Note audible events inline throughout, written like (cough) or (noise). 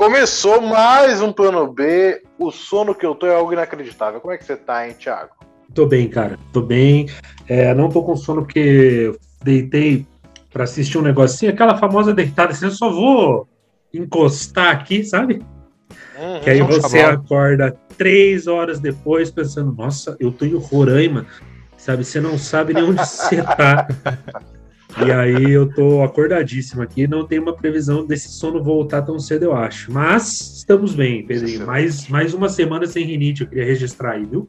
Começou mais um plano B. O sono que eu tô é algo inacreditável. Como é que você tá, hein, Thiago? Tô bem, cara. Tô bem. É, não tô com sono porque deitei para assistir um negocinho, aquela famosa deitada, assim, eu só vou encostar aqui, sabe? Uhum, que aí você acorda três horas depois pensando, nossa, eu tô em Roraima, sabe? Você não sabe nem onde você tá. (laughs) E aí eu tô acordadíssimo aqui, não tem uma previsão desse sono voltar tão cedo, eu acho. Mas estamos bem, Pedrinho. Mais, mais uma semana sem rinite, eu queria registrar aí, viu?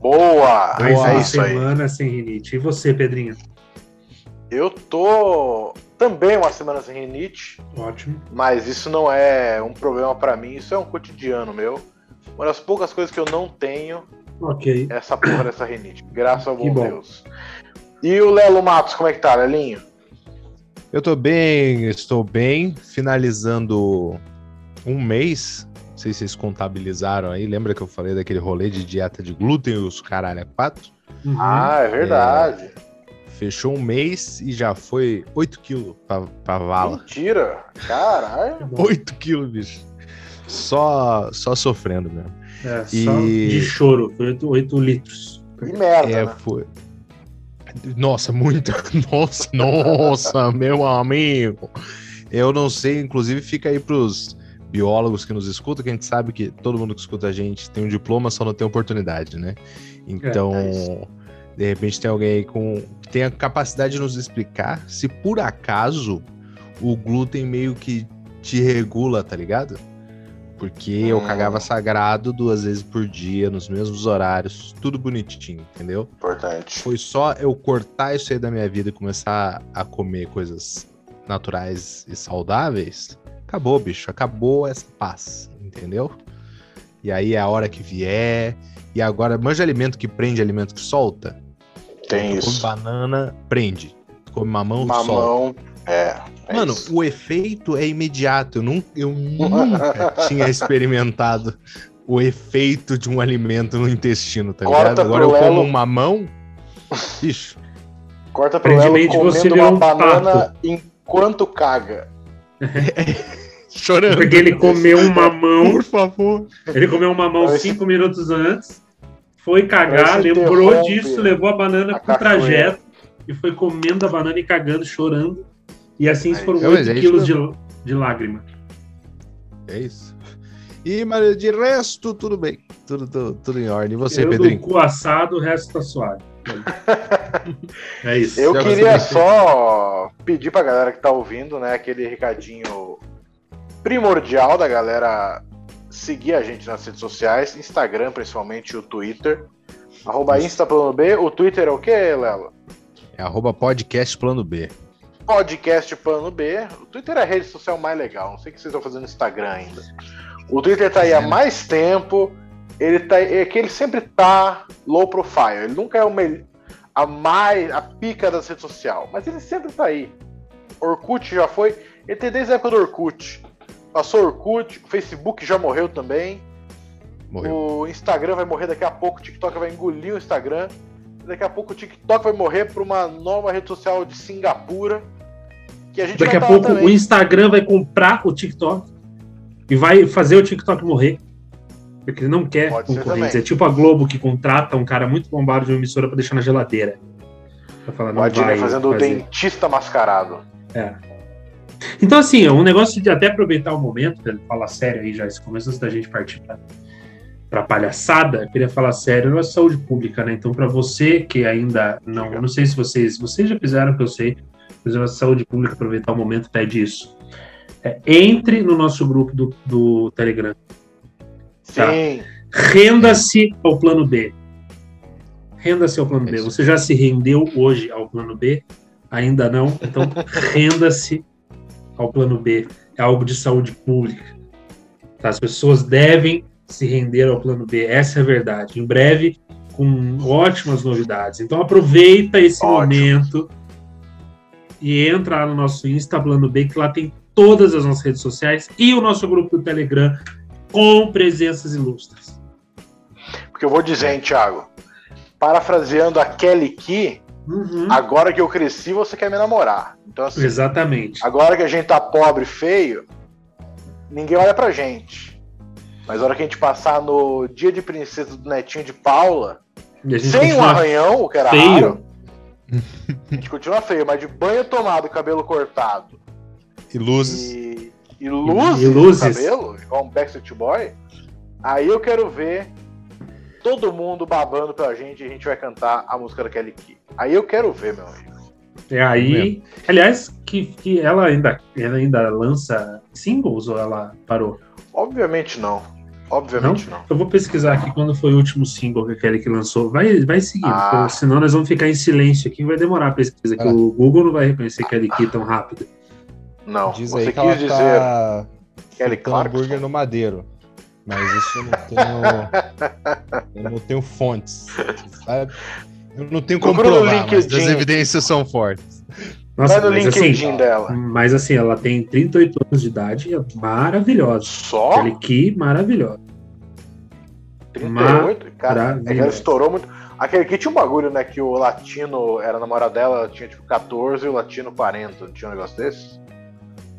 Boa! Mais Boa, uma semana aí. sem rinite. E você, Pedrinho? Eu tô também uma semana sem rinite. Ótimo. Mas isso não é um problema para mim, isso é um cotidiano meu. Uma das poucas coisas que eu não tenho Ok. é essa porra dessa rinite. Graças ao bom, bom, Deus. E o Lelo Matos, como é que tá, Lelinho? Eu tô bem, estou bem. Finalizando um mês. Não sei se vocês contabilizaram aí. Lembra que eu falei daquele rolê de dieta de glúten e os caralho é quatro? Uhum. Ah, é verdade. É Fechou um mês e já foi 8 quilos pra, pra vala. Mentira! Caralho! (laughs) 8 quilos, bicho. Só, só sofrendo mesmo. É, e... só de choro. Foi 8, 8 litros. Que merda, é, né? foi. Nossa, muito. (laughs) Nossa, nossa, meu amigo. Eu não sei, inclusive fica aí pros biólogos que nos escutam, que a gente sabe que todo mundo que escuta a gente tem um diploma, só não tem oportunidade, né? Então, é, é de repente tem alguém aí com que tem a capacidade de nos explicar se por acaso o glúten meio que te regula, tá ligado? Porque hum. eu cagava sagrado duas vezes por dia, nos mesmos horários, tudo bonitinho, entendeu? Importante. Foi só eu cortar isso aí da minha vida e começar a comer coisas naturais e saudáveis. Acabou, bicho. Acabou essa paz, entendeu? E aí é a hora que vier. E agora, manja alimento que prende, alimento que solta. Tem isso. Come banana, prende. Come mamão, mamão solta. É, é Mano, isso. o efeito é imediato. Eu, nunca, eu (laughs) nunca tinha experimentado o efeito de um alimento no intestino, tá Corta ligado? Agora eu como Lelo... um mamão. Bicho. Corta pro Lelo comendo uma um banana pato. enquanto caga. (laughs) Chorando. Porque ele comeu um mamão. (laughs) Por favor. Ele comeu um mamão cinco minutos antes foi cagar, lembrou disso, levou a banana a pro trajeto e foi comendo a banana e cagando, chorando. E assim Aí, foram 8 é quilos de, de lágrima. É isso. E, mas de resto, tudo bem. Tudo, tudo, tudo em ordem. E você, eu Pedrinho? cu assado, o resto tá suave. (laughs) é isso. Eu queria só pedir pra galera que tá ouvindo, né, aquele recadinho primordial da galera seguir a gente nas redes sociais, Instagram principalmente, o Twitter. Arroba Insta Plano B. O Twitter é o que, Lela? É arroba podcast Plano B. Podcast Plano B. O Twitter é a rede social mais legal. Não sei o que vocês estão fazendo no Instagram ainda. O Twitter tá aí há mais tempo. Ele tá, é que ele sempre tá low profile. Ele nunca é o melhor, a mais a pica das redes sociais, mas ele sempre tá aí. Orkut já foi. Ele tem desde a época do Orkut. Passou o Orkut, o Facebook já morreu também. Morreu. O Instagram vai morrer daqui a pouco, o TikTok vai engolir o Instagram. Daqui a pouco o TikTok vai morrer para uma nova rede social de Singapura. Daqui a pouco o Instagram vai comprar o TikTok e vai fazer o TikTok morrer. Porque ele não quer concorrência. É tipo a Globo que contrata um cara muito bombado de uma emissora para deixar na geladeira. Pra falar, não Pode vai fazendo fazer. o dentista mascarado. É. Então, assim, é um negócio de até aproveitar o momento, para falar sério aí já, esse começo antes da gente partir para palhaçada, eu queria falar sério, não é saúde pública, né? Então, para você que ainda não, eu não sei se vocês, vocês já fizeram, que eu sei, mas a saúde pública, aproveitar o momento, pede isso. É, entre no nosso grupo do, do Telegram. Tá? Renda-se ao plano B. Renda-se ao plano B. Você já se rendeu hoje ao plano B? Ainda não? Então, (laughs) renda-se ao plano B, é algo de saúde pública. Tá? As pessoas devem se render ao plano B, essa é a verdade. Em breve, com ótimas novidades. Então aproveita esse Ótimo. momento e entra lá no nosso Insta Plano B, que lá tem todas as nossas redes sociais e o nosso grupo do Telegram com presenças ilustres. Porque eu vou dizer, hein, Thiago, parafraseando a Kelly Key, Uhum. Agora que eu cresci, você quer me namorar. Então, assim, Exatamente. Agora que a gente tá pobre feio, ninguém olha pra gente. Mas a hora que a gente passar no dia de princesa do netinho de Paula, sem um arranhão, o que era feio. raro, a gente continua feio, mas de banho tomado, cabelo cortado. E luzes. E, e luzes, e luzes. no cabelo, igual um Backstreet Boy. Aí eu quero ver todo mundo babando pra gente e a gente vai cantar a música da Kelly Key. Aí eu quero ver, meu amigo. É aí. Aliás, que, que ela, ainda, ela ainda lança singles ou ela parou? Obviamente não. Obviamente não? não? Eu vou pesquisar aqui quando foi o último single que a Kelly que lançou. Vai, vai seguir, ah. senão nós vamos ficar em silêncio aqui. Vai demorar a pesquisa, ah. que o Google não vai reconhecer Kelly Key tão rápido. Não, Diz você quis dizer tá Kelly Clarkson. hambúrguer no madeiro. Mas isso eu não tenho. (laughs) eu não tenho fontes. Sabe? Eu não tenho como provar, mas as evidências são fortes. Nossa, Vai no LinkedIn assim, dela. Mas assim, ela tem 38 anos de idade, é maravilhosa. Só? Aquele que maravilhosa. 38? Cara, é ela estourou muito. Aquele que tinha um bagulho, né? Que o latino era namorado dela, tinha tipo 14 e o latino 40. Não tinha um negócio desse?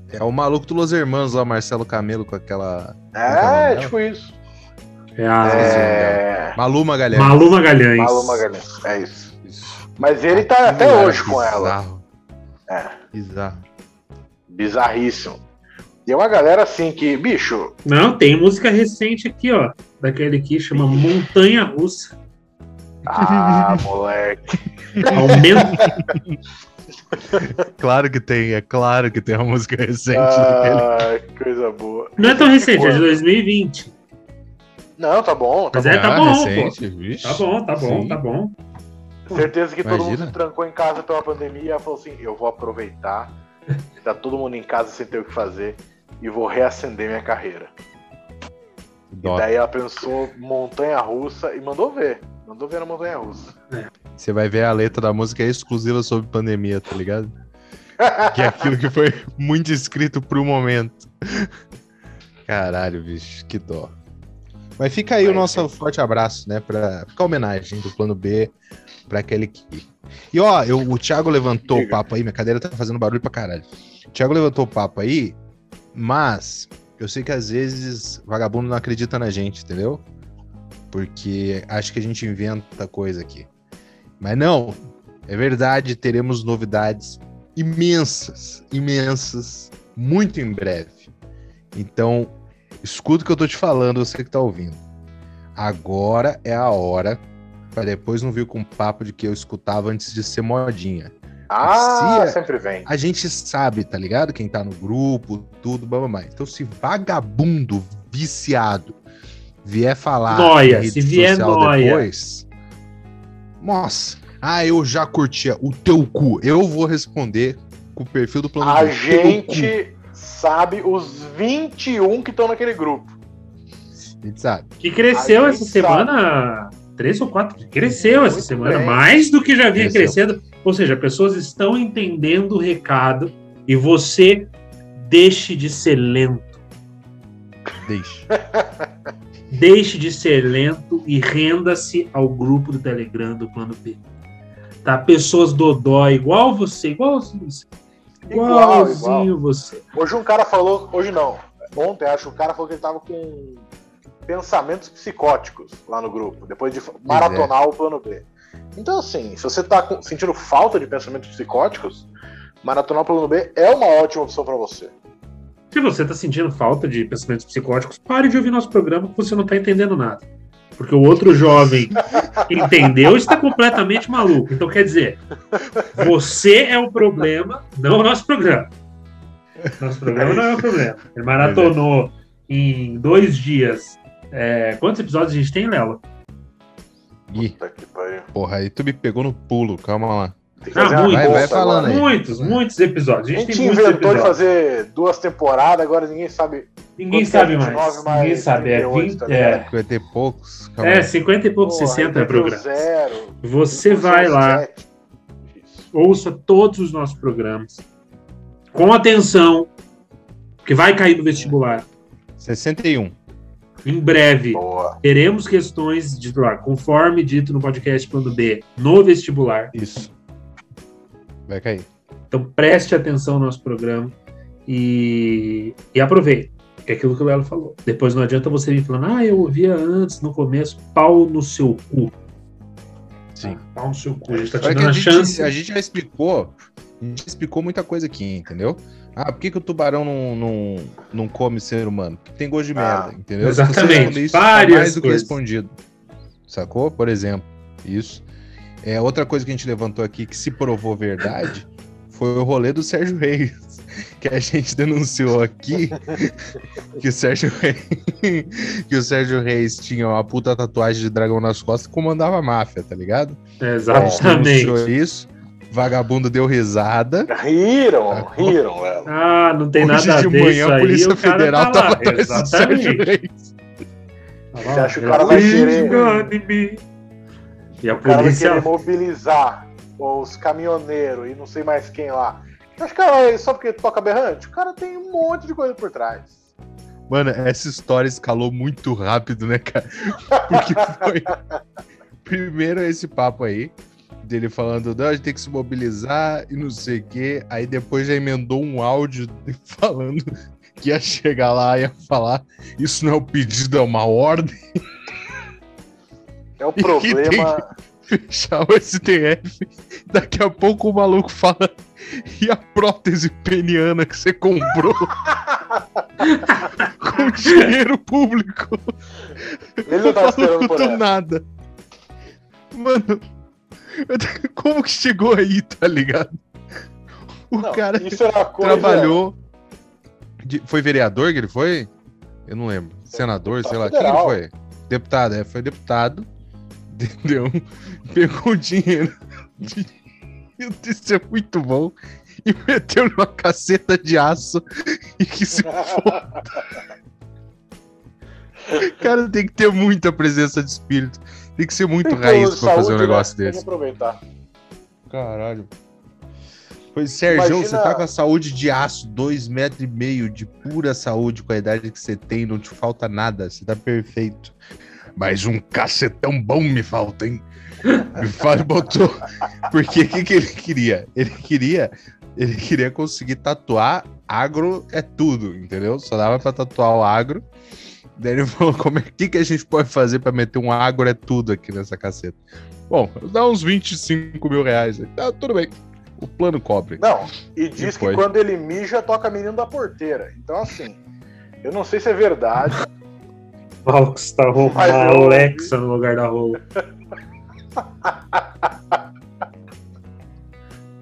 É o maluco do Los Hermanos lá, Marcelo Camelo, com aquela. É, tipo isso. É a. É... Malu Magalhães. Malu Magalhães. Malu Magalhães, é isso. isso. Mas ele tá até hoje com ela. É. Bizarro. Bizarríssimo. E é uma galera assim que, bicho. Não, tem música recente aqui, ó. Daquele que chama Montanha Russa. Ah, (laughs) moleque. Aumenta. (laughs) claro que tem, é claro que tem uma música recente. Ah, que coisa boa. Não é tão recente, é de 2020. Não, tá bom. Tá Mas é, bom. é, tá bom, recente, pô. Vixe. Tá bom, tá bom, Sim. tá bom. Certeza que Imagina. todo mundo se trancou em casa pela pandemia e falou assim: eu vou aproveitar, tá todo mundo em casa sem ter o que fazer e vou reacender minha carreira. Dó. E daí ela pensou montanha russa e mandou ver. Mandou ver na montanha russa. É. Você vai ver a letra da música é exclusiva sobre pandemia, tá ligado? que é aquilo que foi muito escrito pro momento. Caralho, bicho, que dó. Mas fica aí o nosso forte abraço, né? Pra ficar homenagem do plano B para aquele que. E ó, eu, o Thiago levantou o papo aí, minha cadeira tá fazendo barulho pra caralho. O Thiago levantou o papo aí, mas eu sei que às vezes vagabundo não acredita na gente, entendeu? Porque acho que a gente inventa coisa aqui. Mas não, é verdade, teremos novidades imensas, imensas, muito em breve. Então, escuta o que eu tô te falando, você que tá ouvindo. Agora é a hora para depois não vir com papo de que eu escutava antes de ser modinha. Ah, se sempre vem. A gente sabe, tá ligado? Quem tá no grupo, tudo, blá, Então, se vagabundo viciado vier falar noia, se vier noia. depois, nossa, ah, eu já curtia o teu cu. Eu vou responder com o perfil do plano A gente sabe os 21 que estão naquele grupo. A gente sabe. Que cresceu essa semana três ou quatro. Cresceu essa semana, bem. mais do que já vinha Cresceu. crescendo. Ou seja, pessoas estão entendendo o recado e você deixe de ser lento. Deixe. (laughs) deixe de ser lento e renda-se ao grupo do Telegram do Plano B. Tá? Pessoas dodó, igual você, igual você. Igualzinho igual, você. Hoje um cara falou, hoje não, ontem acho, o cara falou que ele tava com pensamentos psicóticos lá no grupo, depois de maratonar é. o plano B. Então, assim, se você está sentindo falta de pensamentos psicóticos, maratonar o plano B é uma ótima opção para você. Se você está sentindo falta de pensamentos psicóticos, pare de ouvir nosso programa que você não está entendendo nada. Porque o outro jovem (laughs) entendeu e está completamente maluco. Então, quer dizer, você é o problema, não o nosso programa. Nosso programa não é o (laughs) problema. Ele maratonou em dois dias é, quantos episódios a gente tem, Léo? Ih, porra, aí tu me pegou no pulo, calma lá. Ah, muitos, vai, vai falando aí. Muitos, muitos episódios. A gente, a gente inventou episódios. de fazer duas temporadas, agora ninguém sabe. Ninguém sabe é mais. mais. Ninguém sabe. É, 20, é. 50 e poucos. É, 50 e poucos, Porra, 60 programas. Zero, Você vai lá, ouça todos os nossos programas com atenção, que vai cair no vestibular. 61. Em breve, Boa. teremos questões de lá, conforme dito no podcast Plano B, no vestibular. Isso. Vai cair. Então preste atenção no nosso programa e, e aproveite. É aquilo que o Lelo falou. Depois não adianta você vir falando, ah, eu ouvia antes, no começo, pau no seu cu. Sim. Ah, pau no seu cu. A gente tá te que dando a, a gente, chance. a gente já explicou. A gente explicou muita coisa aqui, entendeu? Ah, por que, que o tubarão não, não, não come ser humano? Porque tem gosto de Ah, merda, entendeu? Exatamente. isso, tá Várias mais do que coisas. respondido. Sacou? Por exemplo, isso. É, outra coisa que a gente levantou aqui que se provou verdade foi o rolê do Sérgio Reis. (laughs) Que a gente denunciou aqui (laughs) que o Sérgio Reis, (laughs) que o Sérgio Reis tinha uma puta tatuagem de dragão nas costas e comandava a máfia, tá ligado? Exatamente. Denunciou isso. Vagabundo deu risada. Riram, riram, Lelo. Ah, não tem Hoje nada a de ver manhã isso a aí, Polícia cara Federal tá tava lá. atrás do Sérgio. Reis. Você acha que o cara vai querer-. E a O cara vai polícia. querer mobilizar os caminhoneiros e não sei mais quem lá. Acho que cara, só porque toca berrante? O cara tem um monte de coisa por trás. Mano, essa história escalou muito rápido, né, cara? (laughs) Porque foi. Primeiro esse papo aí, dele falando, não, a gente tem que se mobilizar e não sei o quê. Aí depois já emendou um áudio (laughs) falando que ia chegar lá e ia falar: Isso não é um pedido, é uma ordem. É o (laughs) que problema. Fechar o STF. Daqui a pouco o maluco fala: E a prótese peniana que você comprou (laughs) com dinheiro público? Ele não tá esperando por do essa. nada. Mano, (laughs) como que chegou aí, tá ligado? O Não, cara é coisa. trabalhou. de- foi vereador que ele foi? Eu não lembro. Senador, sei lá. Quem ele federal. foi? Deputado, é, foi deputado. (laughs) Entendeu? Pegou o dinheiro. de- Meu Deus, é muito bom. E meteu numa caceta de aço. E que se (laughs) cara tem que ter muita presença de espírito. Tem que ser muito Tem raiz pra fazer um saúde, negócio né? Tem que desse. aproveitar. Caralho. Pois, Sérgio, Imagina- você tá com a saúde de aço, dois metros e meio de pura saúde com a idade que você tem, não te falta nada, você tá perfeito. Mas um cacetão bom me falta, hein? Me (laughs) fala, botou. Porque o que, que ele queria? Ele queria. Ele queria conseguir tatuar agro é tudo, entendeu? Só dava pra tatuar o agro. Daí ele (laughs) falou: como é que, que a gente pode fazer pra meter um agro é tudo aqui nessa caceta? Bom, dá uns 25 mil reais. Tá, tudo bem. O plano cobre. Não, e diz foi? que quando ele mija, toca menino da porteira. Então, assim, eu não sei se é verdade. (laughs) Valks tá uma eu- Alexa no lugar da rola. (laughs)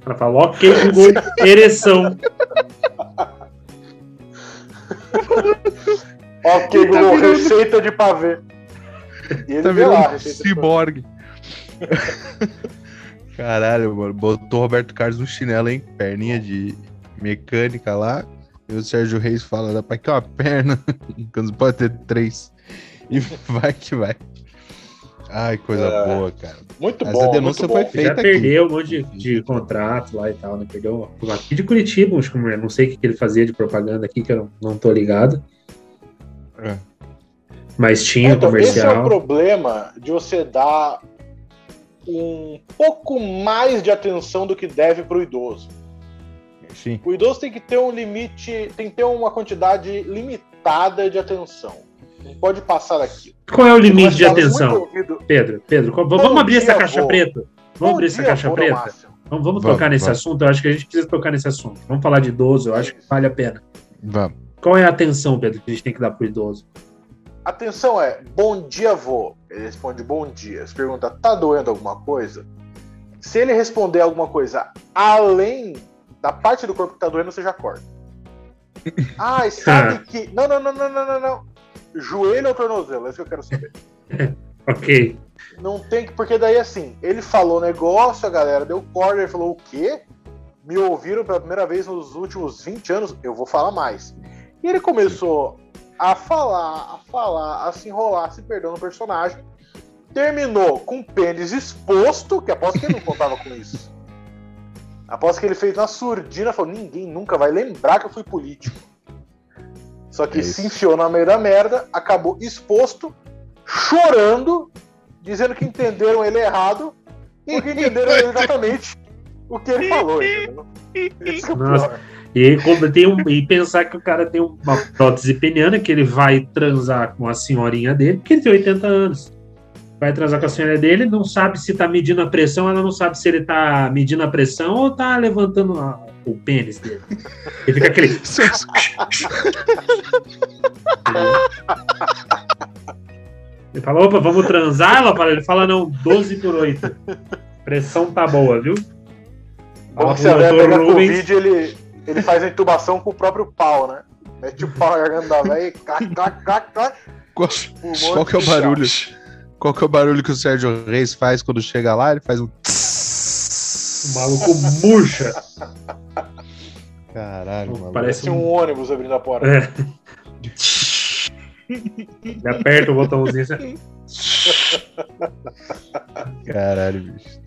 Ela fala, ok, Google, ereção. Ok, tá Google, virando- receita de pavê. E ele Tá vê lá, virando um ciborgue. (laughs) Caralho, mano. Botou o Roberto Carlos no chinelo, hein? Perninha de mecânica lá. E o Sérgio Reis fala, dá pra que uma perna. (laughs) Quando pode ter três. E vai que vai. Ai, coisa É. boa, cara. Muito Essa bom. denúncia muito foi bom. feita Já aqui. perdeu um monte de, de contrato lá e tal, né? Perdeu aqui de Curitiba, acho que não sei o que que ele fazia de propaganda aqui, que eu não, não tô ligado. É. Mas tinha Então, esse é o comercial. problema de você dar um pouco mais de atenção do que deve pro idoso. Sim. O idoso tem que ter um limite, tem que ter uma quantidade limitada de atenção. Não pode passar aqui. Qual é o limite de dá atenção? Pedro, Pedro, qual- Bom vamos abrir essa caixa preta? Vamos Bom abrir essa caixa preta? Vamos, vamos Vamos, tocar nesse vamos. assunto? Eu acho que a gente precisa tocar nesse assunto. Vamos falar de idoso, eu acho que vale a pena. Vamos. Qual é a atenção, Pedro, que a gente tem que dar pro idoso? Atenção é, bom dia, vô. Ele responde bom dia. Você pergunta, tá doendo alguma coisa? Se ele responder alguma coisa além da parte do corpo que tá doendo, você já corta. (laughs) Ah, sabe que. Não, não, não, não, não, não, não. Joelho ou tornozelo? É isso que eu quero saber. (laughs) Ok. Não tem que. Porque daí assim, ele falou negócio, a galera deu corda, ele falou o quê? Me ouviram pela primeira vez nos últimos 20 anos, eu vou falar mais. E ele começou a falar, a falar, a se enrolar, a se perder no personagem. Terminou com o pênis exposto, que aposto que ele não contava com isso. (laughs) Aposto que ele fez na surdina, falou: ninguém nunca vai lembrar que eu fui político. Só que É isso. se enfiou na meio da merda, acabou exposto, chorando, dizendo que entenderam ele errado, porque entenderam (laughs) exatamente o que ele falou, entendeu? Esse é o pior. E, tem um, e pensar que o cara tem uma prótese peniana, que ele vai transar com a senhorinha dele, porque ele tem 80 anos. Vai transar com a senhora dele, não sabe se tá medindo a pressão, ela não sabe se ele tá medindo a pressão ou tá levantando a, o pênis dele. Ele fica aquele. (laughs) ele fala, opa, vamos transar? Ela fala, ele fala, não, 12 por 8. Pressão tá boa, viu? Bom que você vai pegar Covid, ele, ele faz a intubação com o próprio pau, né? Mete o pau na garganta da velha e clac, clac, clac, clac. Qual, qual que é o barulho? Qual que é o barulho que o Sérgio Reis faz quando chega lá? Ele faz um. O maluco murcha. Caralho, maluco. Parece um... um ônibus abrindo a porta. É. Ele aperta o botãozinho assim. Caralho, bicho.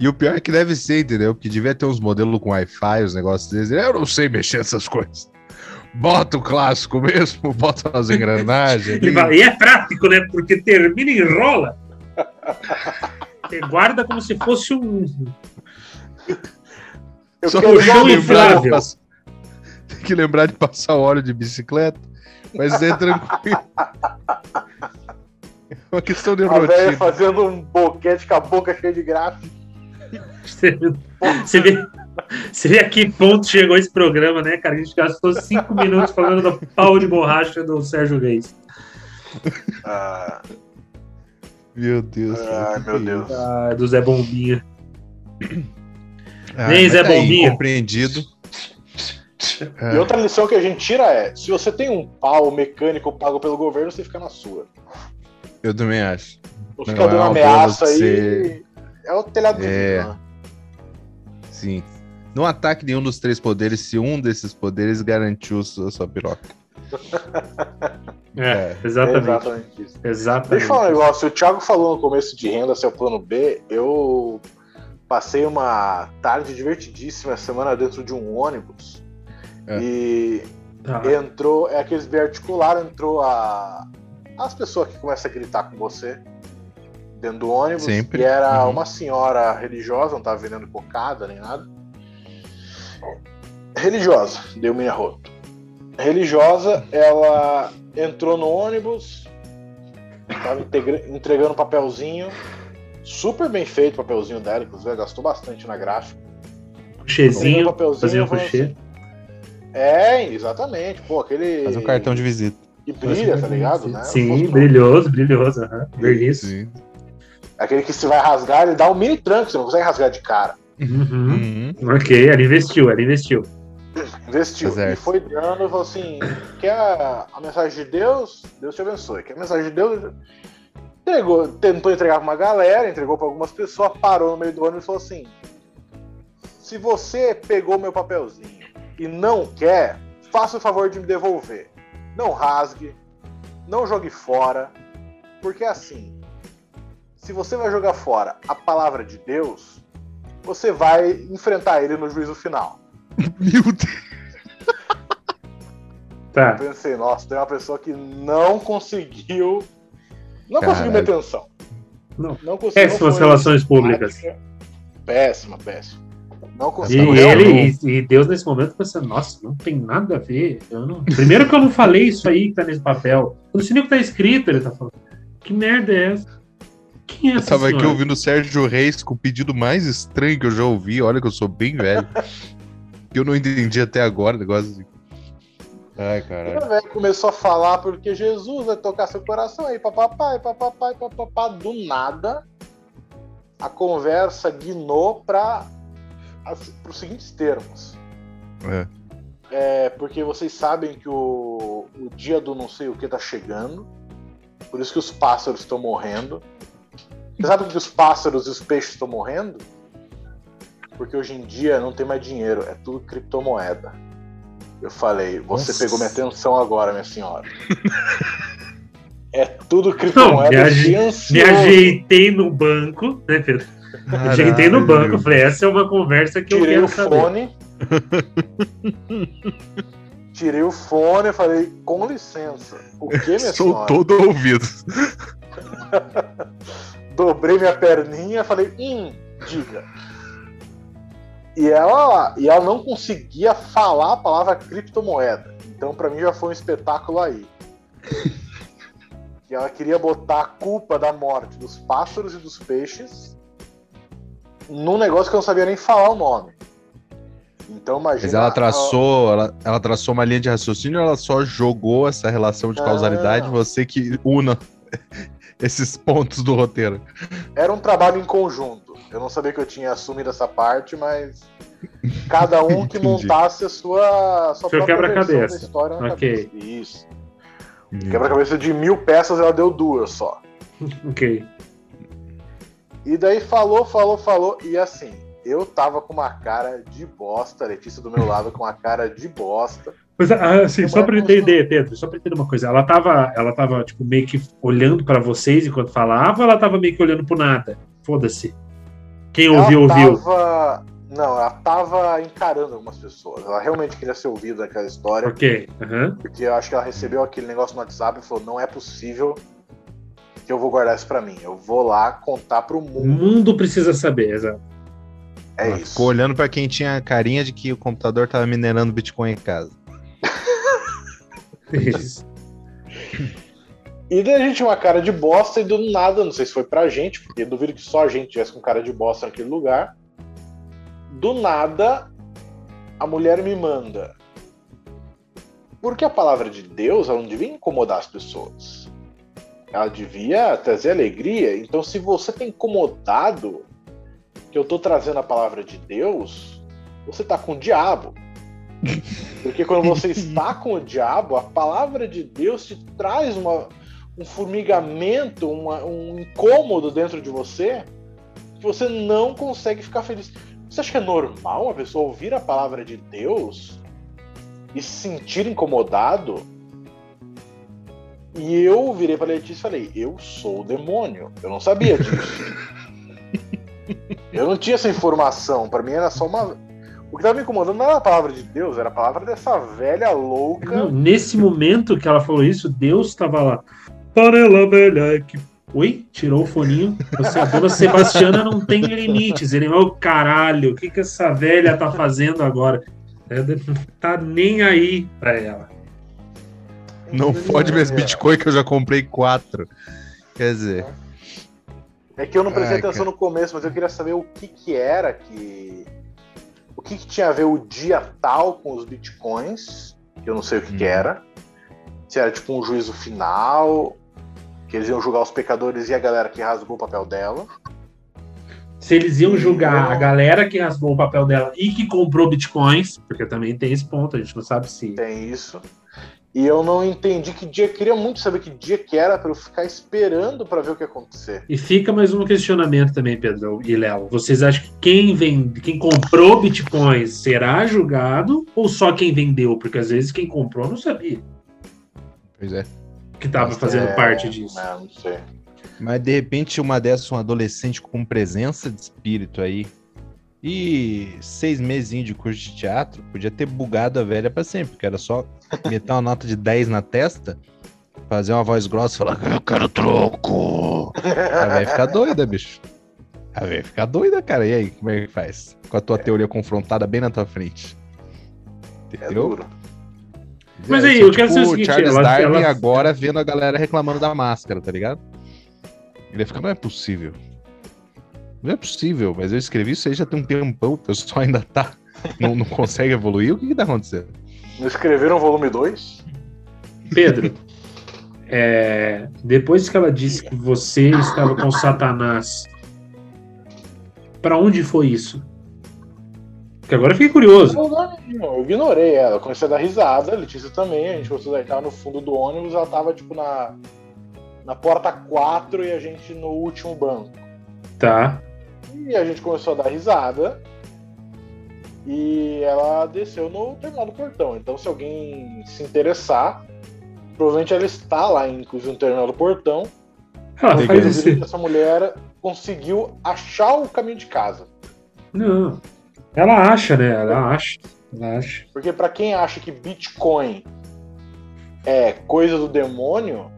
E o pior é que deve ser, entendeu? Porque devia ter uns modelos com Wi-Fi, os negócios deles. Eu não sei mexer nessas coisas. Bota o clássico mesmo, (laughs) bota as engrenagens. e é prático, né? Porque termina e enrola. Você guarda como se fosse um. Eu Só puxão inflável. Tem que lembrar de passar óleo de bicicleta, mas é tranquilo. (laughs) É uma questão de rotina. fazendo um boquete com a boca cheia de gráfico. Você, você, vê, você vê a que ponto chegou esse programa, né, cara? A gente gastou cinco minutos falando do pau de borracha do Sérgio Reis. Ah. Meu Deus. Ai, meu Deus. Ah, do Zé Bombinha. Ah, Nem Zé tá Bombinha. Compreendido. E outra lição que a gente tira é: se você tem um pau mecânico pago pelo governo, você fica na sua. Eu também acho. Não fica dando é ameaça aí. Ser... É o telhado é... Né? Sim. Não ataque nenhum dos três poderes se um desses poderes garantiu a sua piroca. É, é, exatamente. É exatamente isso. Exatamente. Deixa eu falar um negócio. O Thiago falou no começo de renda, seu plano B. Eu passei uma tarde divertidíssima semana dentro de um ônibus. É. E ah. entrou, é aqueles biarticular, entrou a, as pessoas que começam a gritar com você dentro do ônibus. Sempre. E era uhum. uma senhora religiosa, não estava vendendo cocada nem nada. Religiosa, deu minha rota. Religiosa, ela entrou no ônibus, estava entregando um papelzinho, super bem feito o papelzinho dela, inclusive gastou bastante na gráfica. Puxezinho, fazia um puxê. Assim, é, exatamente. Pô, aquele. Faz um cartão de visita. Que brilha, tá ligado? Né? Sim, brilhoso, brilhoso. Uhum. Verniz. Aquele que se vai rasgar, ele dá um mini tranco, você não consegue rasgar de cara. Uhum. Uhum. Ok, ele investiu, ele investiu. Investiu. Tá e foi dando e falou assim: quer a, a, mensagem de Deus? Deus te abençoe. Quer a mensagem de Deus? Entregou, tentou entregar para uma galera, entregou para algumas pessoas, parou no meio do ônibus e falou assim: se você pegou meu papelzinho e não quer, faça o favor de me devolver. Não rasgue, não jogue fora, porque assim, se você vai jogar fora a palavra de Deus, você vai enfrentar ele no juízo final. Meu Deus! (laughs) Tá. Eu pensei, nossa, tem uma pessoa que não conseguiu. Não Caralho. conseguiu minha atenção. Não, não conseguiu. Péssimas relações públicas. Péssima, péssima. Não conseguiu. E ele, e, e Deus nesse momento pensando, nossa, não tem nada a ver. Não... Primeiro que eu não falei isso aí que tá nesse papel. Eu não sei nem o que tá escrito, ele tá falando. Que merda é essa? Quem é eu tava aqui ouvindo o Sérgio Reis com o pedido mais estranho que eu já ouvi. Olha que eu sou bem velho. que (laughs) eu não entendi até agora, negócio assim. Ai, caralho. O velho começou a falar porque Jesus vai tocar seu coração aí, papapai, papapai, papapá. Do nada, a conversa guinou para os seguintes termos. É. é. Porque vocês sabem que o, o dia do não sei o que tá chegando. Por isso que os pássaros estão morrendo. Você sabe que os pássaros e os peixes estão morrendo? Porque hoje em dia não tem mais dinheiro, é tudo criptomoeda. Eu falei, você Nossa. pegou minha atenção agora, minha senhora. (laughs) é tudo criptomoeda. Não, me, aje me, ajeitei no banco, né, Pedro? Caralho. Ajeitei no banco, falei, essa é uma conversa que Tirei eu quero o fone. (laughs) Tirei o fone e falei, com licença. O que, minha Sou senhora? todo ouvido. (laughs) dobrei minha perninha, falei, hum, diga. E ela, e ela não conseguia falar a palavra criptomoeda. Então, pra mim, já foi um espetáculo aí. e ela queria botar a culpa da morte dos pássaros e dos peixes num negócio que eu não sabia nem falar o nome. Então, imagina. Mas ela traçou, ela, ela traçou uma linha de raciocínio ou ela só jogou essa relação de causalidade? Não. Você que una esses pontos do roteiro. Era um trabalho em conjunto. Eu não sabia que eu tinha assumido essa parte, mas cada um (laughs) que montasse a sua, a sua Seu própria quebra-cabeça. versão da história na Ok. cabeça. Isso. Quebra-cabeça de mil peças, ela deu duas só. (laughs) Ok. E daí falou, falou, falou, e assim, eu tava com uma cara de bosta, a Letícia do meu lado com uma cara de bosta. Mas, ah, assim, só é pra eu constru- entender, Pedro, só pra eu entender uma coisa. Ela tava, ela tava, tipo, meio que olhando pra vocês enquanto falava, ou ela tava meio que olhando pro nada? Foda-se. Quem ouviu, ela ouviu. tava. Não, ela tava encarando algumas pessoas. Ela realmente queria ser ouvida naquela história. Ok. aham. Porque eu acho que ela recebeu aquele negócio no WhatsApp e falou: não é possível que eu vou guardar isso pra mim. Eu vou lá contar pro O mundo. mundo precisa saber, exato. É Ela isso. Ficou olhando pra quem tinha a carinha de que o computador tava minerando Bitcoin em casa. E daí a gente tinha uma cara de bosta e do nada, não sei se foi pra gente, porque duvido que só a gente tivesse com cara de bosta naquele lugar. Do nada, a mulher me manda. Porque a palavra de Deus ela não devia incomodar as pessoas. Ela devia trazer alegria. Então, se você tá incomodado que eu tô trazendo a palavra de Deus, você tá com o diabo. Porque quando você (laughs) está com o diabo, a palavra de Deus te traz uma, um formigamento, uma- um incômodo dentro de você que você não consegue ficar feliz. Você acha que é normal uma pessoa ouvir a palavra de Deus e se sentir incomodado? E eu virei para Letícia e falei: Eu sou o demônio. Eu não sabia disso. (laughs) eu não tinha essa informação. Para mim era só uma. O que tava me incomodando não era a palavra de Deus, era a palavra dessa velha louca. Não, nesse momento que ela falou isso, Deus estava lá. Panela velha que. Oi? Tirou o foninho. Você, a dona Sebastiana não tem limites. Ele, ô caralho, o que, que essa velha tá fazendo agora? É, não tá nem aí pra ela. Não fode minhas Bitcoin que eu já comprei quatro. Quer dizer, É que eu não prestei Ai, atenção no começo, mas eu queria saber o que que era que. O que, que tinha a ver o dia tal com os bitcoins, que eu não sei o que, que Hum. era. Se era tipo um juízo final, que eles iam julgar os pecadores e a galera que rasgou o papel dela. Se eles iam julgar a galera que rasgou o papel dela e que comprou bitcoins, porque também tem esse ponto, a gente não sabe se. Tem isso. E eu não entendi que dia. Queria muito saber que dia que era pra eu ficar esperando pra ver o que ia acontecer. E fica mais um questionamento também, Pedro e Léo. Vocês acham que quem vende, quem comprou bitcoins será julgado ou só quem vendeu? Porque às vezes quem comprou não sabia pois é. que estava Mas, fazendo É, parte disso. né, não sei. Mas de repente uma dessas, um adolescente com presença de espírito aí e seis meses de curso de teatro, podia ter bugado a velha pra sempre, porque era só meter uma nota de 10 na testa, fazer uma voz grossa e falar, eu quero troco. A velha fica doida, bicho. A velha fica doida, cara. E aí, como é que faz? Com a tua teoria confrontada bem na tua frente. É Entendeu? duro. Mas É, aí, sou eu quero tipo saber o o seguinte, Charles ela- Darwin ela- agora vendo a galera reclamando da máscara, tá ligado? Ele ia ficar, não é possível. Não é possível, mas eu escrevi isso aí já tem um tempão, o pessoal ainda tá. Não, não consegue evoluir. O que que tá acontecendo? Não escreveram o volume 2? Pedro, (laughs) é, depois que ela disse que você estava com Satanás, pra onde foi isso? Porque agora eu fiquei curioso. Não, eu ignorei ela. Eu comecei a dar risada, a Letícia também. A gente começou a dar tava no fundo do ônibus, ela tava tipo na, na porta 4 e a gente no último banco. Tá. E a gente começou a dar risada. E ela desceu no terminal do portão. Então, se alguém se interessar, provavelmente ela está lá, inclusive no terminal do portão. Ela Tem faz que- isso. Essa mulher conseguiu achar o caminho de casa. Não. Ela acha, né? Ela acha. Ela acha. Porque para quem acha que Bitcoin é coisa do demônio,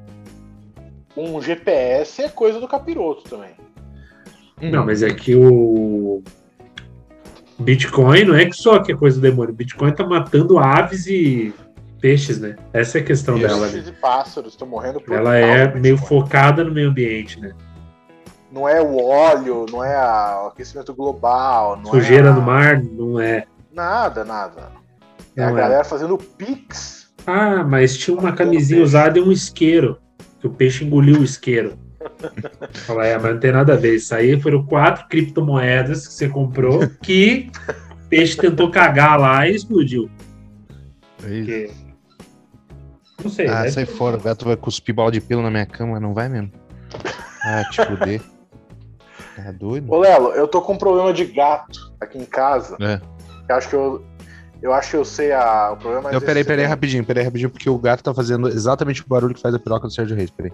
um GPS é coisa do capiroto também. Não, mas é que o. Bitcoin não é que só que é coisa do demônio. Bitcoin tá matando aves e peixes, né? Essa é a questão Peixes dela. né? e pássaros estão morrendo por Ela é meio focada no meio ambiente, né? Não é o óleo, não é a- o aquecimento global, não Sujeira é a- no mar não é. Nada, nada. É a Não é. galera fazendo pix. Ah, mas tinha uma camisinha usada e um isqueiro. Que o peixe engoliu o isqueiro. Fala, é, mas não tem nada a ver. Isso aí foram quatro criptomoedas que você comprou que o peixe tentou cagar lá e explodiu. É. Porque... Não sei, Ah, né? sai fora, o gato vai cuspir bola de pelo na minha cama, não vai mesmo. Ah, te fuder. Tá doido? Ô, Lelo, eu tô com um problema de gato aqui em casa. É. Eu acho que eu. Eu acho que eu sei a, o problema. mas Eu, peraí, peraí, rapidinho, peraí, rapidinho, porque o gato tá fazendo exatamente o barulho que faz a piroca do Sérgio Reis, peraí.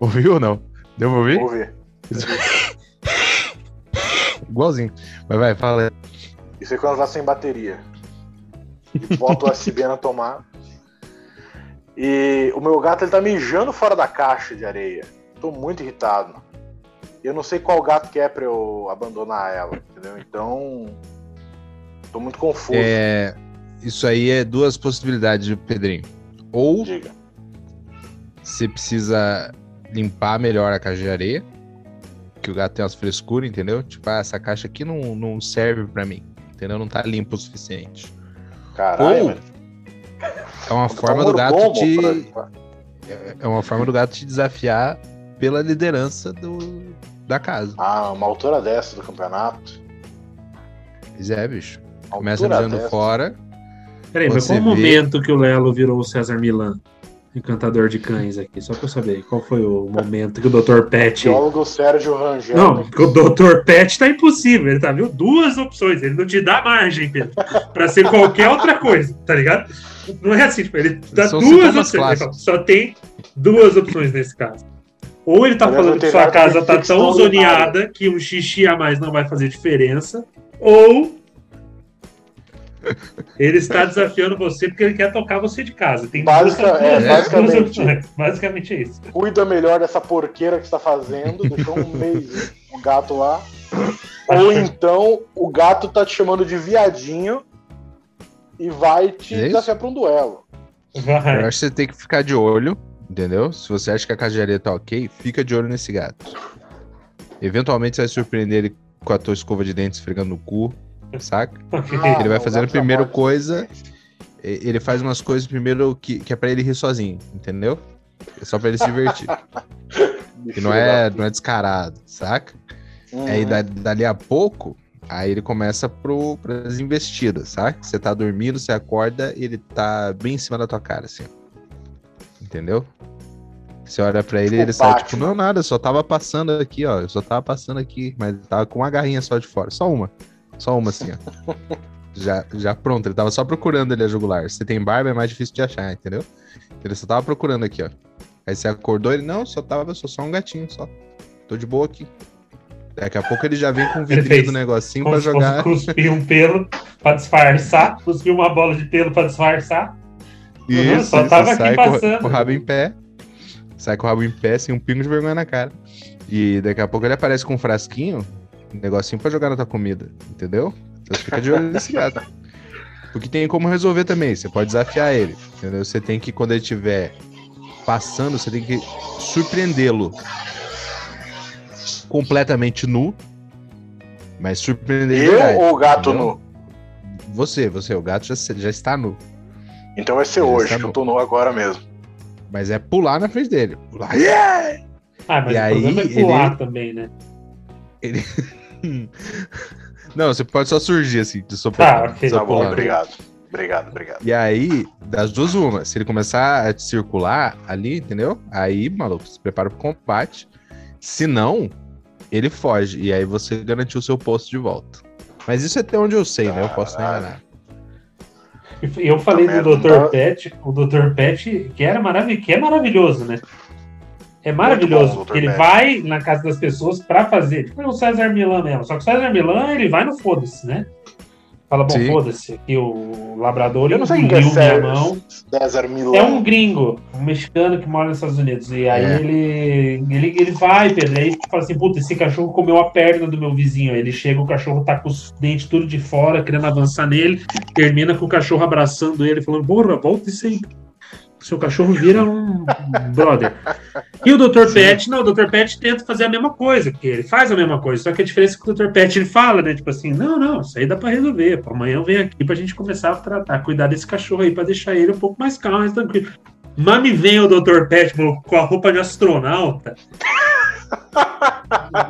Ouviu ou não? Deu pra ouvir? Vou ver. (laughs) Igualzinho. Mas vai, fala. Isso é quando vai sem bateria. Bota o USB na tomada. E o meu gato ele tá mijando fora da caixa de areia. Tô muito irritado. Eu não sei qual gato que é pra eu abandonar ela, entendeu? Então. Tô muito confuso. É, isso aí é duas possibilidades, Pedrinho. Ou Diga. você precisa limpar melhor a caixa de areia, que o gato tem umas frescuras, entendeu? Tipo, ah, essa caixa aqui não, não serve pra mim, entendeu? Não tá limpo o suficiente. Caralho, Ou velho. É uma forma do gato te limpar. é uma forma do gato te desafiar pela liderança do, da casa. Ah, uma altura dessa do campeonato. Pois é, bicho. Começa mijando dessa. fora. Peraí, mas qual o momento que o Lelo virou o César Milan? Encantador de cães aqui, só pra eu saber. Qual foi o momento que o Dr. Pet. Geólogo Sérgio Rangel. Não, porque o Dr. Pet tá impossível. Ele tá, viu? Duas opções. Ele não te dá margem, Pedro, pra ser qualquer outra coisa, tá ligado? Não é assim, tipo, ele dá São duas opções. Fala, Só tem duas opções nesse caso. Ou ele tá Aliás, falando que sua casa tá tão zoneada que um xixi a mais não vai fazer diferença. Ou ele está desafiando você porque ele quer tocar você de casa. Tem duas, Basica- é, duas basicamente. Basicamente é isso. Cuida melhor dessa porqueira que você tá fazendo. Deixou um mês o gato lá. Ou então o gato tá te chamando de viadinho e vai te É desafiar pra um duelo. Eu Vai. acho que você tem que ficar de olho, entendeu? Se você acha que a areia tá ok, fica de olho nesse gato. Eventualmente você vai surpreender ele com a tua escova de dente esfregando no cu, saca? Ah, Ele vai (laughs) fazendo primeiro morde. coisa, Ele faz umas coisas primeiro que, que é pra ele rir sozinho, entendeu? É só pra ele se divertir. Que (laughs) não é, não é descarado, saca? Uhum. Aí da- dali a pouco, aí ele começa pro, pras investidas, saca? Você tá dormindo, você acorda, ele tá bem em cima da tua cara, assim. Entendeu? Você olha pra ele e Tipo ele sai, tipo, não, nada, eu só tava passando aqui, ó. Eu só tava passando aqui, mas tava com uma garrinha só de fora. Só uma. Só uma, assim, ó. já, já pronto, ele tava só procurando ele a jugular. Se tem barba, é mais difícil de achar, entendeu? Ele só tava procurando aqui, ó. Aí você acordou, ele, não, só tava, sou só um gatinho, só. Tô de boa aqui. Daqui a pouco ele já vem com o vidrinho do negocinho fosse jogar. cuspir um pelo pra disfarçar, cuspir uma bola de pelo pra disfarçar. Isso, só isso, tava aqui sai com- passando. Com, o rabo em pé. Sai com o rabo em pé, sem um pingo de vergonha na cara. E daqui a pouco ele aparece com um frasquinho, um negocinho pra jogar na tua comida, entendeu? Então fica de olho nesse gato. Porque tem como resolver também, você pode desafiar ele, entendeu? Você tem que, quando ele estiver passando, você tem que surpreendê-lo completamente nu, mas surpreender de Eu verdade, ou o gato entendeu? nu? Você, você, o gato já, já está nu. Então vai ser Ele hoje, que eu tô nu agora mesmo. Mas é pular na frente dele. Pular. Yeah! Ah, mas E o aí, problema é pular ele- também, né? (laughs) Não, você pode só surgir assim, de soprar. Tá, ok. só Tá bom, obrigado. Obrigado, obrigado. E aí, das duas uma, se ele começar a te circular ali, entendeu? Aí, maluco, se prepara pro combate. Se não, ele foge. E aí você garantiu o seu posto de volta. Mas isso é até onde eu sei, né? Eu posso estar Caralho. enganado. E Eu falei Tá do merda, Dr. tá- Pet, o Dr. Pet, que, era marav que é maravilhoso, né? É maravilhoso, bom, porque ele vai na casa das pessoas pra fazer. Tipo o César Milan mesmo. Só que o César Milan, ele vai no foda-se, né? Fala, bom, foda-se, aqui o labrador Eu não sei quem que é César, mão. César Milão. É um gringo, um mexicano que mora nos Estados Unidos. E aí É. ele, ele, ele vai, Pedro, aí fala assim, puta, esse cachorro comeu a perna do meu vizinho. Aí ele chega, o cachorro tá com os dentes tudo de fora, querendo avançar nele, termina com o cachorro abraçando ele, falando, porra, volta isso aí. Seu cachorro vira um brother. E o Dr. Pet, não, o Dr. Pet tenta fazer a mesma coisa, porque ele faz a mesma coisa, só que a diferença é que o Dr. Pet ele fala, né? Tipo assim, não, não, isso aí dá pra resolver. Pô, amanhã eu venho aqui pra gente começar a tratar, cuidar desse cachorro aí, pra deixar ele um pouco mais calmo, mais tranquilo. Mas me vem o Dr. Pet com a roupa de astronauta,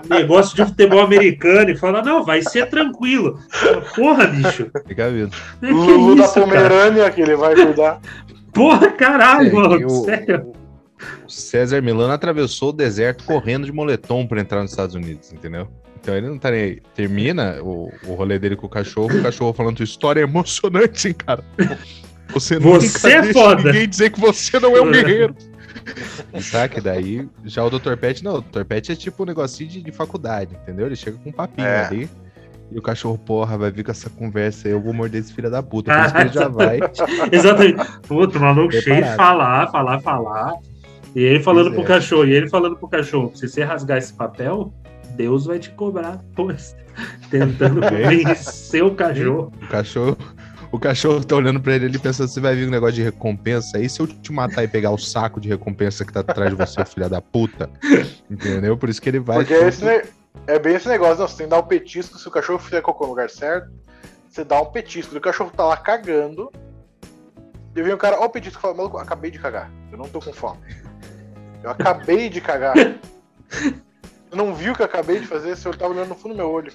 negócio de futebol americano, e fala, não, vai ser tranquilo. Porra, bicho. Fica. (laughs) Que Lulu da isso, cara? Pomerânia, que ele vai cuidar. Porra, caralho, É, mano. o- Sério. O César Milano atravessou o deserto correndo de moletom pra entrar nos Estados Unidos, entendeu? Então ele não tá nem aí. Termina o, o rolê dele com o cachorro, o cachorro falando história é emocionante, hein, cara. Você, Você é foda. ninguém dizer que você não é um guerreiro. E saca? Daí já o Dr. Pet, não, o Dr. Pet é tipo um negocinho de, de faculdade, entendeu? Ele chega com um papinho É. ali. E o cachorro, porra, vai vir com essa conversa aí, eu vou morder esse filho da puta. Por isso que ele já vai. (laughs) Exatamente. Puta, o maluco cheio de Preparado. falar, falar, falar. E ele falando Pois pro é. cachorro, e ele falando pro cachorro, se você rasgar esse papel, Deus vai te cobrar (laughs) depois. Tentando vencer o cachorro. O cachorro, o cachorro tá olhando pra ele ali pensando, você vai vir um negócio de recompensa aí, se eu te matar e pegar o saco de recompensa que tá atrás de você, filha da puta. Entendeu? Por isso que ele vai. Porque é, esse é bem esse negócio, não, você tem que dar um petisco, se o cachorro fizer cocô no lugar certo, você dá um petisco. E o cachorro tá lá cagando. E vem o cara, ó o petisco e fala, maluco, acabei de cagar. Eu não tô com fome. Eu acabei de cagar. (laughs) Eu não viu o que eu acabei de fazer, você tava olhando no fundo do meu olho.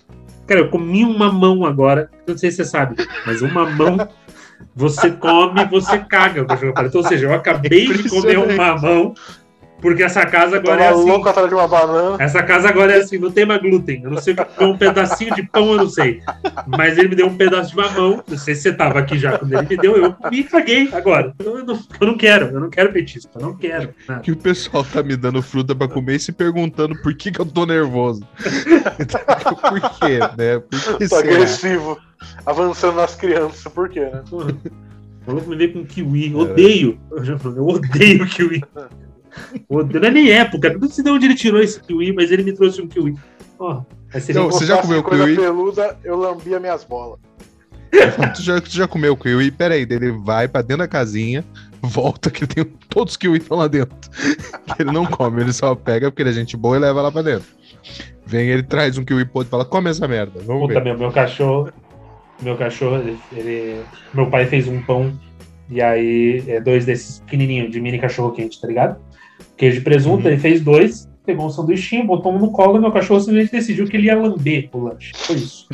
Cara, eu comi uma mão agora, não sei se você sabe, mas uma mão você come, você caga. o cachorro fala. Então, ou seja, eu acabei de comer uma mão, porque essa casa agora é tava assim. louco atrás de uma banana. Essa casa agora é assim, não tem mais glúten. Eu não sei o que foi um pedacinho de pão, eu não sei. Mas ele me deu um pedaço de mamão. Não sei se você estava aqui já quando ele me deu, eu comi e caguei agora. Eu, não, eu não quero, eu não quero petisco, eu não quero. nada. Que o pessoal tá me dando fruta pra comer e se perguntando por que, que eu tô nervoso. (laughs) por quê, né? Por que Tô agressivo. Avançando nas crianças, por quê, né? O maluco me veio com kiwi. Odeio. Eu, já falei, eu odeio kiwi. Não é nem época. Não sei de onde ele tirou esse kiwi, mas ele me trouxe um kiwi. Não, Você já comeu coisa kiwi? peluda, eu lambia minhas bolas. (laughs) Tu já, tu já comeu kiwi? Pera aí, ele vai pra dentro da casinha, volta que tem todos os kiwi estão lá dentro. (laughs) Ele não come, ele só pega porque ele é gente boa e leva lá pra dentro. Vem, ele traz um kiwi podre e fala, come essa merda, vamos Puta, ver. meu, meu cachorro. Meu cachorro, ele, ele- Meu pai fez um pão. E aí, é dois desses pequenininhos de mini cachorro quente, tá ligado? Queijo de presunto, Uhum. ele fez dois, pegou um sanduichinho, botou um no colo e meu cachorro simplesmente decidiu que ele ia lamber o lanche. Foi isso.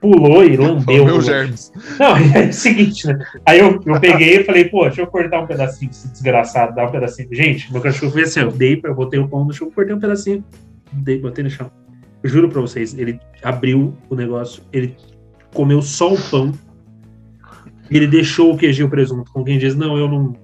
Pulou e lambeu. Lanche. germes. Não, e (laughs) aí é o seguinte, né? Aí eu, eu peguei e falei, pô, deixa eu cortar um pedacinho desse desgraçado, dá um pedacinho. Gente, meu cachorro foi assim, eu dei, eu botei o pão no chão, cortei um pedacinho, dei, botei no chão. Eu juro pra vocês, ele abriu o negócio, ele comeu só o pão, e ele deixou o queijo e o presunto. Com quem diz, não, eu não.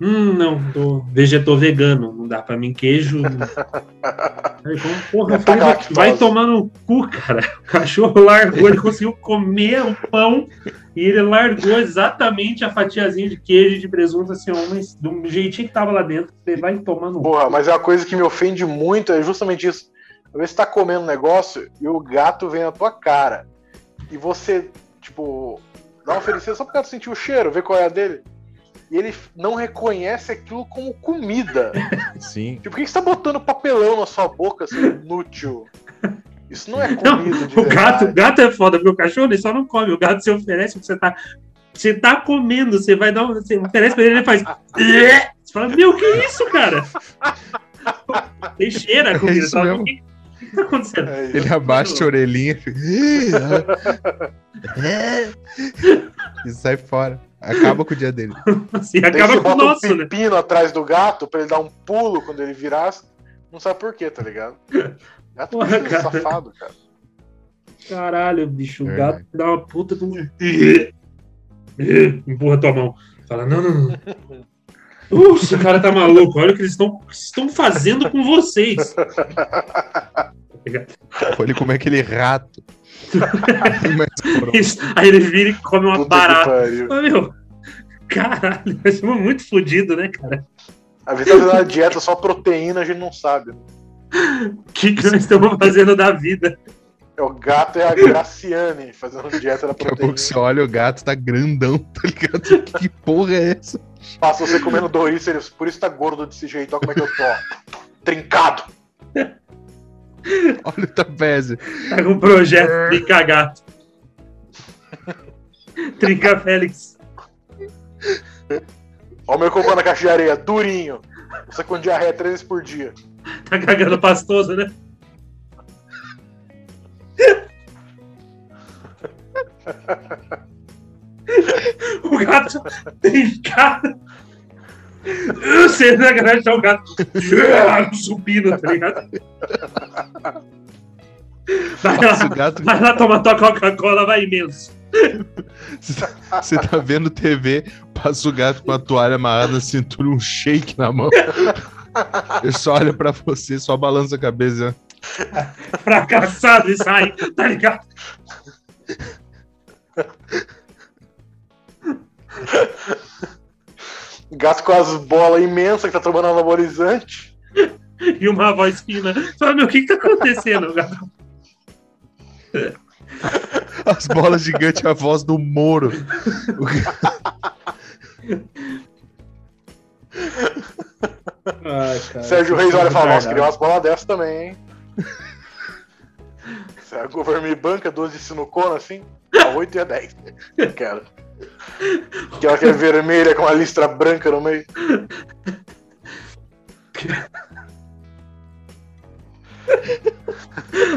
Hum, não, tô vegetou vegano, não dá pra mim queijo. (laughs) Aí, como, porra, falei, vai, tomar no cu, cara. (laughs) O cachorro largou, ele conseguiu comer o pão e ele largou exatamente a fatiazinha de queijo e de presunto, assim, mas do jeitinho que tava lá dentro. Ele vai tomar no cu. Porra, mas é uma coisa que me ofende muito, é justamente isso. Às vezes você tá comendo um negócio e o gato vem na tua cara. E você, tipo, dá uma oferecida só gato sentir o cheiro, ver qual é a dele. E ele não reconhece aquilo como comida. Sim. Tipo, por que você tá botando papelão na sua boca, seu inútil? Isso não é Não, comida de o gato, o gato é foda, porque o cachorro ele só não come. O gato se oferece, você tá. Você tá comendo, você vai dar um. Você oferece pra ele, ele faz. Você fala, meu, que isso, cara? Tem cheira a comida. isso sabe? mesmo. O que, tá acontecendo? É isso. Ele abaixa a orelhinha e fica, (laughs) e sai fora. Acaba com o dia dele. (laughs) Daí acaba com o bota nosso, um né? pepino atrás do gato pra ele dar um pulo quando ele virasse. Não sabe por quê, tá ligado? Gato (laughs) Porra, cara. safado, cara. Caralho, bicho, o Verdade. gato dá uma puta de um. (laughs) Empurra tua mão. Fala, não, não, não. Uh, esse cara tá maluco. Olha o que eles estão estão fazendo com vocês. Olha como é aquele rato. (laughs) Isso. Aí ele vira e come uma Puta barata. Mas, meu, caralho, nós somos muito fodidos, né, cara? A gente tá uma dieta só proteína, a gente não sabe. O que, que nós estamos fazendo da vida? É o gato e a Graciane fazendo dieta da daqui a pouco proteína. você olha o gato, tá grandão, tá ligado? (laughs) Que porra é essa? Passa você comendo Doritos, por isso tá gordo desse jeito, olha como é que eu tô. Trincado. (laughs) Olha o trapézio. Tá com um projeto Trinca Gato. Trinca Félix. Olha o meu cocô na caixa de areia, durinho. Você com diarreia três vezes por dia. Tá cagando pastoso, né? (laughs) O gato trincado. (laughs) Você na garagem (laughs) tá o gato subindo, tá ligado? Vai Nossa, lá, gato. vai lá tomar tua Coca-Cola, vai imenso. Você tá vendo TV, passa o gato com a toalha amarrada na cintura, um shake na mão. Ele só olha pra você, só balança a cabeça. Fracassado e sai, tá ligado? Gato com as bolas imensas que tá tomando anabolizante. (laughs) E uma voz fina. Fala, meu, o que que tá acontecendo, gato? (laughs) As bolas gigantes, a voz do Moro. Ai, cara. Sérgio Reis olha e fala, nossa, queria umas bolas dessas também, hein? Se a governo me banca, duas de sinucona assim, a 8 e a 10. Quero. Aquela que é vermelha com uma listra branca no meio. (laughs)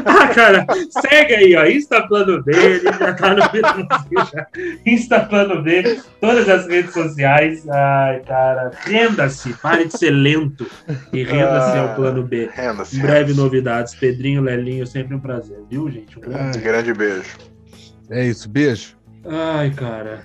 Ah, cara, segue aí, ó. Insta Plano B, ele já tá no já. Insta Plano B, todas as redes sociais. Ai, cara, renda-se, pare de ser lento e renda-se Ah. ao Plano B. Renda-se. Em breve novidades. Pedrinho, Lelinho, sempre um prazer, viu, gente? Um grande... Grande beijo. É isso, beijo. Ai, cara.